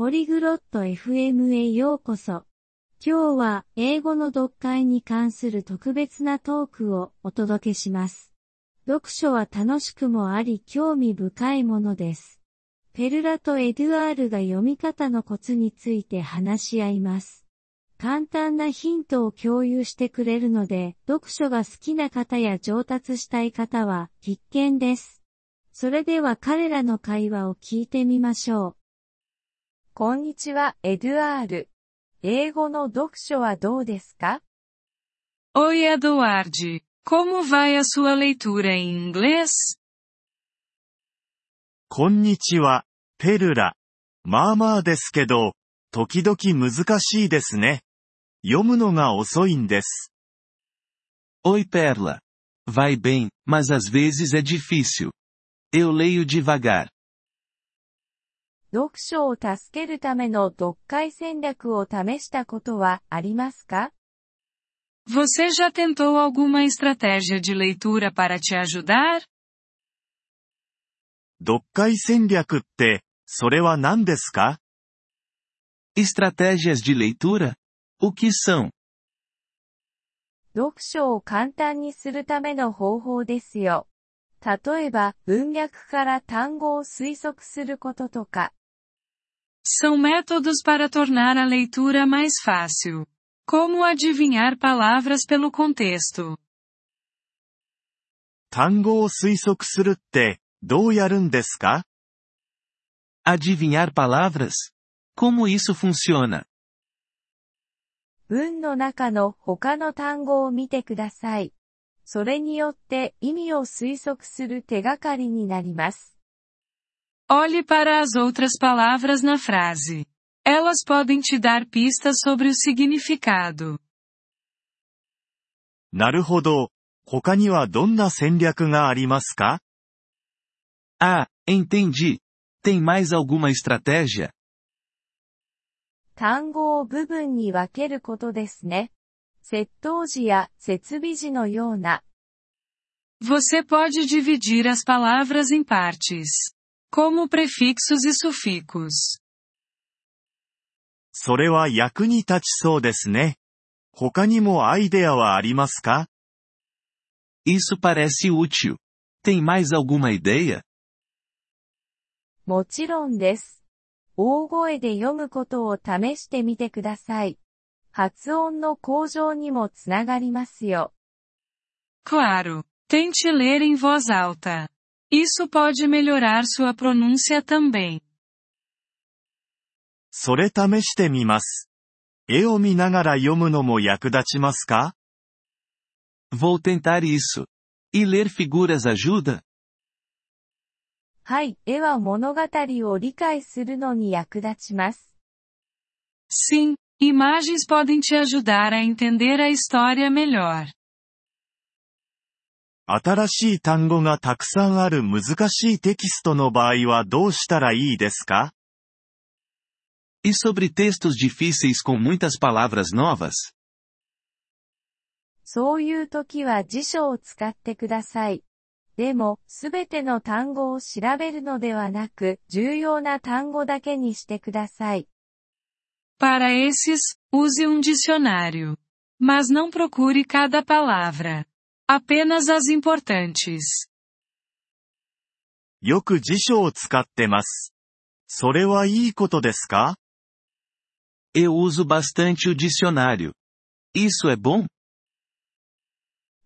ポリグロット FM へようこそ。今日は英語の読解に関する特別なトークをお届けします。読書は楽しくもあり興味深いものです。ペルラとエドゥアールが読み方のコツについて話し合います。簡単なヒントを共有してくれるので、読書が好きな方や上達したい方は必見です。それでは彼らの会話を聞いてみましょう。こんにちは、エドゥアール。英語の読書はどうですか Oi, Eduardo. Como vai a sua leitura em inglês? こんにちは、ペルラ。まあまあですけど、時々難しいですね。読むのが遅いんです。Oi, Perla. Vai bem, mas às vezes é difícil. Eu leio devagar. 読書を助けるための読解戦略を試したことはありますか Você já tentou alguma estratégia de leitura para te ajudar? 読解戦略って、それは何ですか Estratégias de leitura? O que são? 読書を簡単にするための方法ですよ。例えば、文脈から単語を推測することとか。São métodos para tornar a leitura mais fácil. Como adivinhar palavras pelo contexto. 単語を推測するって、どうやるんですか Adivinhar palavras? Como isso funciona? 文の中の他の単語を見てください。それによって意味を推測する手がかりになります。 Olhe para as outras palavras na frase. Elas podem te dar pistas sobre o significado. なるほど。他にはどんな戦略がありますか Ah, entendi. Tem mais alguma estratégia? 単語を部分に分けることですね。窃盗時や設備時のような。Você pode dividir as palavras em partes, como prefixos e sufixos. それは役に立ちそうですね。他にもアイデアはありますか Isso parece útil. Tem mais alguma ideia? もちろんです。大声で読むことを試してみてください。発音の向上にもつながりますよ。Claro. Tente ler em voz alta. Isso pode melhorar sua pronúncia também. それ試してみます。絵を見ながら読むのも役立ちますか Vou tentar isso. E ler figuras ajuda? はい、絵は物語を理解するのに役立ちます。Sim, Imagens podem te ajudar a entender a história melhor. 新しい単語がたくさんある難しいテキストの場合はどうしたらいいですか E sobre textos difíceis com muitas palavras novas? そういう時は辞書を使ってください。でも、すべての単語を調べるのではなく、重要な単語だけにしてください。Para esses, use um dicionário. Mas não procure cada palavra. Apenas as importantes. よく辞書を使ってます。それはいいことですか Eu uso bastante o dicionário. Isso é bom?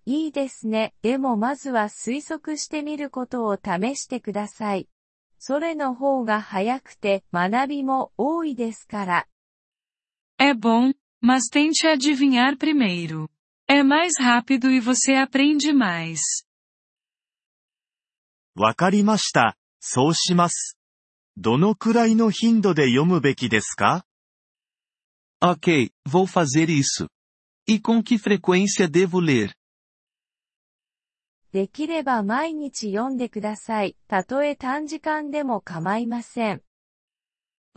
いいですね。でもまずは推測してみることを試してください。それの方が早くて学びも多いですから。É bom, mas tente adivinhar primeiro. É mais rápido e você aprende mais. わかりました。そうします。どのくらいの頻度で読むべきですか Ok, vou fazer isso. E com que frequência devo ler? できれば毎日読んでください。たとえ短時間でも構いません。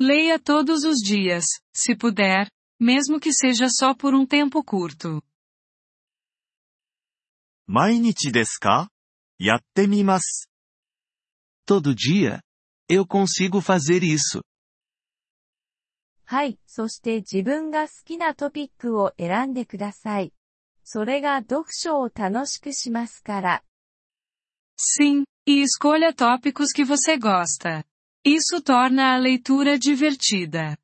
Leia todos os dias, se puder, mesmo que seja só por um tempo curto. 毎日ですかやってみます。Todo dia? Eu consigo fazer isso. はい、そして自分が好き na トピックを選んでください。それが読書を楽しくしますから。Sim, e escolha tópicos que você gosta. Isso torna a leitura divertida.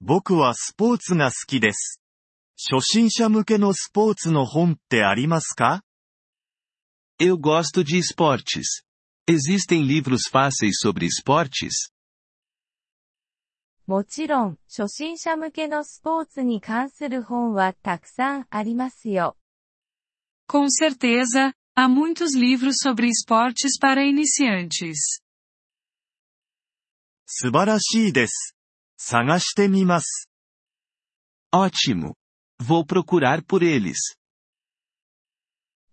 僕はスポーツが好きです。初心者向けのスポーツの本ってありますか Eu gosto de esportes. Existem livros fáceis sobre esportes? もちろん、初心者向けのスポーツに関する本はたくさんありますよ。 Com certeza, há muitos livros sobre esportes para iniciantes. 素晴らしいです。探してみます。 Ótimo. Vou procurar por eles.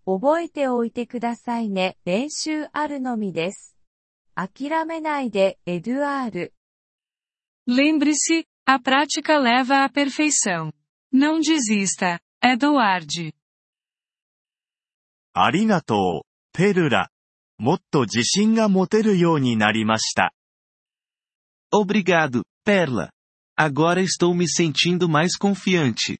覚えておいてくださいね。練習あるのみです。諦めないで、エドゥアール。 Lembre-se, a prática leva à perfeição. Não desista, Edward. ありがとう、ペルラ。もっと自信が持てるようになりました。 Obrigado, Perla. Agora estou me sentindo mais confiante.